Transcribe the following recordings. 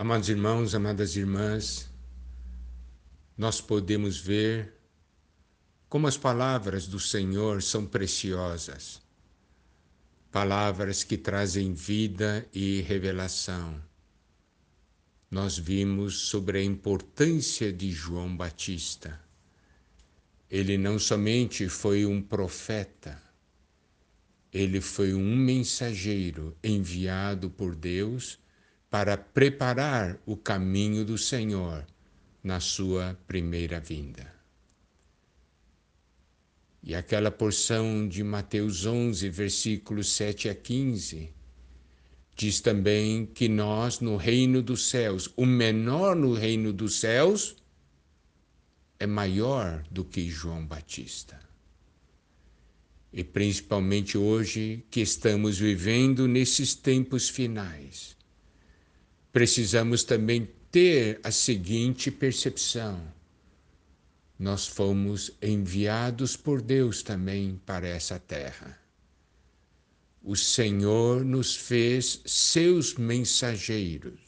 Amados irmãos, amadas irmãs, nós podemos ver como as palavras do Senhor são preciosas, palavras que trazem vida e revelação. Nós vimos sobre a importância de João Batista. Ele não somente foi um profeta, ele foi um mensageiro enviado por Deus para preparar o caminho do Senhor na sua primeira vinda. E aquela porção de Mateus 11, versículos 7 a 15, diz também que nós, no reino dos céus, o menor no reino dos céus é maior do que João Batista. E principalmente hoje que estamos vivendo nesses tempos finais precisamos também ter a seguinte percepção: nós fomos enviados por Deus também para essa terra. O Senhor nos fez seus mensageiros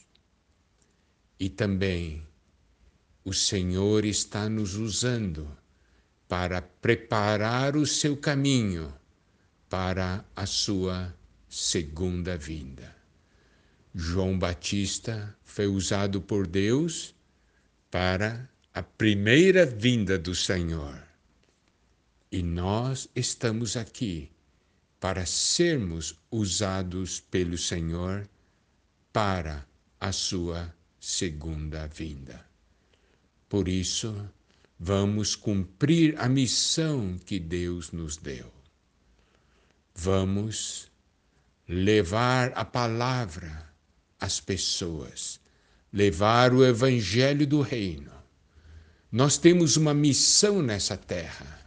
e também o Senhor está nos usando para preparar o seu caminho para a sua segunda vinda. João Batista foi usado por Deus para a primeira vinda do Senhor. E nós estamos aqui para sermos usados pelo Senhor para a sua segunda vinda. Por isso, vamos cumprir a missão que Deus nos deu. Vamos levar a palavra as pessoas, levar o evangelho do reino. Nós temos uma missão nessa terra.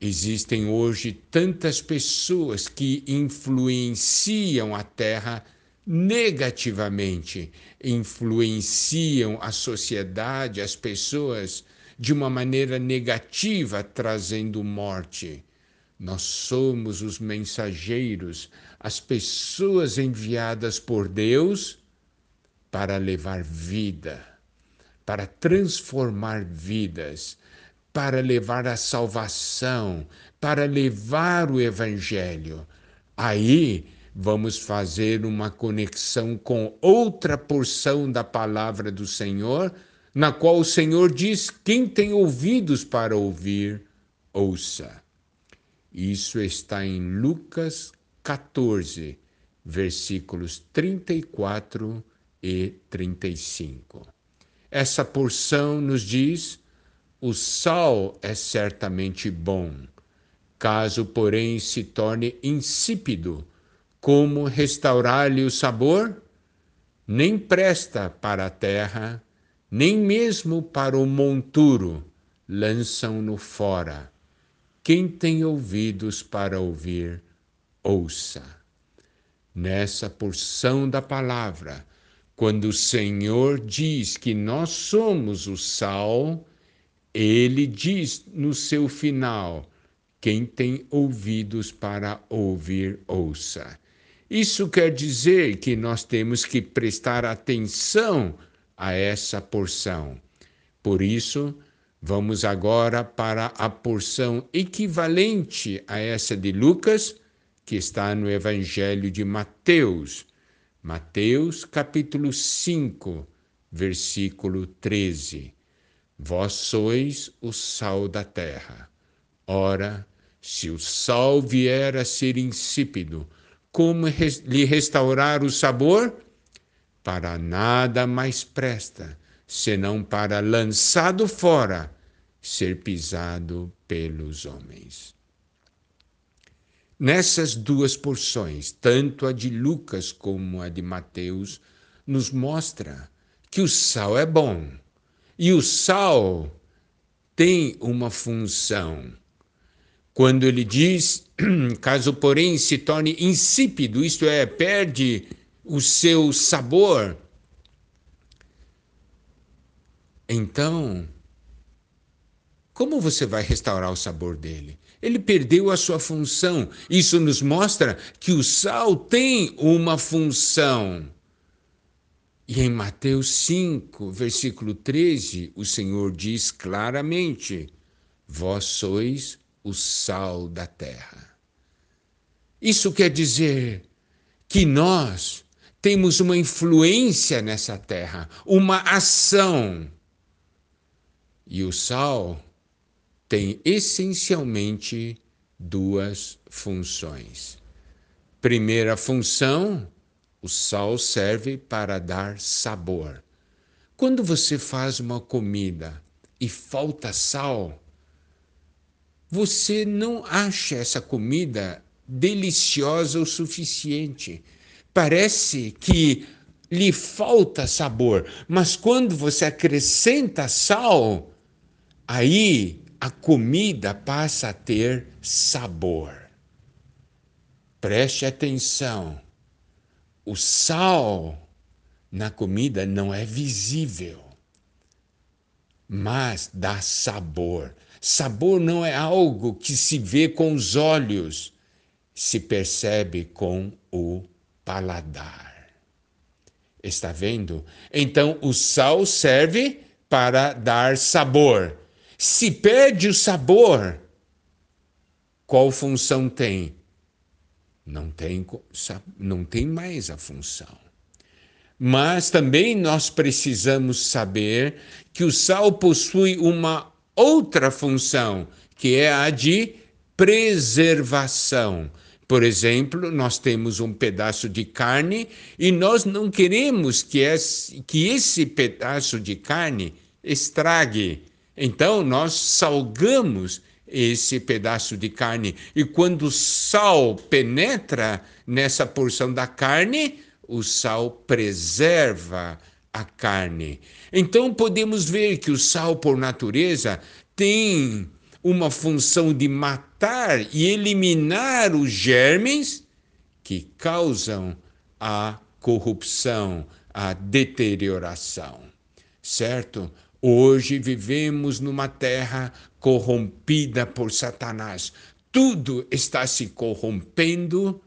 Existem hoje tantas pessoas que influenciam a terra negativamente, influenciam a sociedade, as pessoas de uma maneira negativa, trazendo morte. Nós somos os mensageiros, as pessoas enviadas por Deus para levar vida, para transformar vidas, para levar a salvação, para levar o Evangelho. Aí vamos fazer uma conexão com outra porção da palavra do Senhor, na qual o Senhor diz: quem tem ouvidos para ouvir, ouça. Isso está em Lucas 14, versículos 34 e 35. Essa porção nos diz: o sal é certamente bom, caso, porém, se torne insípido, como restaurar-lhe o sabor? Nem presta para a terra, nem mesmo para o monturo, lançam-no fora quem tem ouvidos para ouvir, ouça. Nessa porção da palavra, quando o Senhor diz que nós somos o sal, ele diz no seu final: quem tem ouvidos para ouvir, ouça. Isso quer dizer que nós temos que prestar atenção a essa porção. Por isso, Vamos agora para a porção equivalente a essa de Lucas, que está no Evangelho de Mateus. Mateus, capítulo 5, versículo 13. Vós sois o sal da terra. Ora, se o sal vier a ser insípido, como lhe restaurar o sabor? Para nada mais presta, senão para lançado fora ser pisado pelos homens. Nessas duas porções, tanto a de Lucas como a de Mateus, nos mostra que o sal é bom. E o sal tem uma função. Quando ele diz, caso porém se torne insípido, isto é, perde o seu sabor, então como você vai restaurar o sabor dele? Ele perdeu a sua função. Isso nos mostra que o sal tem uma função. E em Mateus 5, versículo 13, o Senhor diz claramente: Vós sois o sal da terra. Isso quer dizer que nós temos uma influência nessa terra, uma ação. E o sal tem essencialmente duas funções. Primeira função, o sal serve para dar sabor. Quando você faz uma comida e falta sal, você não acha essa comida deliciosa o suficiente. Parece que lhe falta sabor, mas quando você acrescenta sal, aí a comida passa a ter sabor. Preste atenção. O sal na comida não é visível, mas dá sabor. Sabor não é algo que se vê com os olhos, se percebe com o paladar. Está vendo? Então, o sal serve para dar sabor. Se perde o sabor, qual função tem? Não tem, não tem mais a função. Mas também nós precisamos saber que o sal possui uma outra função, que é a de preservação. Por exemplo, nós temos um pedaço de carne e nós não queremos que esse, que esse pedaço de carne estrague. Então, nós salgamos esse pedaço de carne. E quando o sal penetra nessa porção da carne, o sal preserva a carne. Então, podemos ver que o sal, por natureza, tem uma função de matar e eliminar os germes que causam a corrupção, a deterioração. Certo? Hoje vivemos numa terra corrompida por Satanás. Tudo está se corrompendo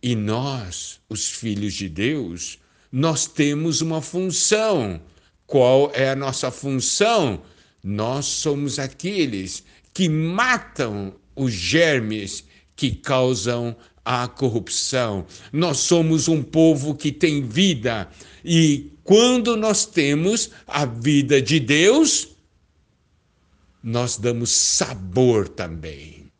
e nós, os filhos de Deus, nós temos uma função. Qual é a nossa função? Nós somos aqueles que matam os germes que causam a corrupção. Nós somos um povo que tem vida e quando nós temos a vida de Deus, nós damos sabor também.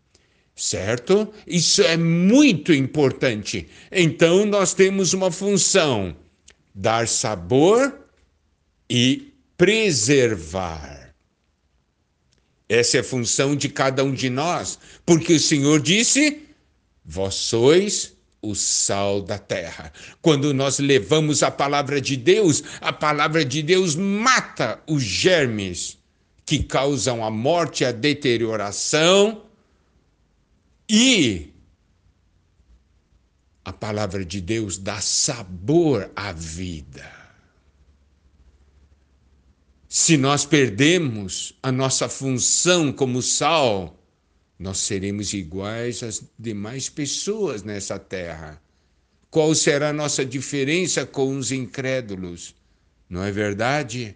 Certo? Isso é muito importante. Então nós temos uma função: dar sabor e preservar. Essa é a função de cada um de nós, porque o Senhor disse: Vós sois o sal da terra. Quando nós levamos a palavra de Deus, a palavra de Deus mata os germes que causam a morte a deterioração e a palavra de Deus dá sabor à vida. Se nós perdemos a nossa função como sal, nós seremos iguais às demais pessoas nessa terra. Qual será a nossa diferença com os incrédulos? Não é verdade?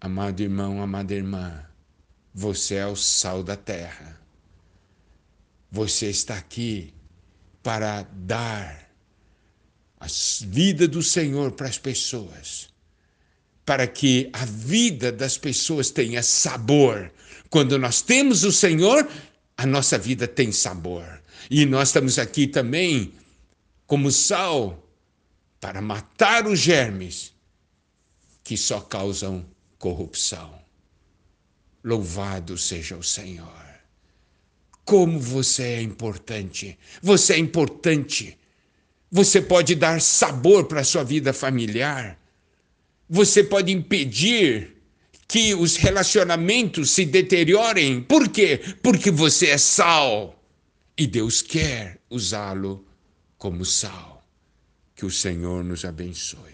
Amado irmão, amada irmã, você é o sal da terra. Você está aqui para dar a vida do Senhor para as pessoas para que a vida das pessoas tenha sabor. Quando nós temos o Senhor, a nossa vida tem sabor. E nós estamos aqui também como sal para matar os germes que só causam corrupção. Louvado seja o Senhor. Como você é importante. Você é importante. Você pode dar sabor para a sua vida familiar você pode impedir que os relacionamentos se deteriorem. Por quê? Porque você é sal e Deus quer usá-lo como sal. Que o Senhor nos abençoe.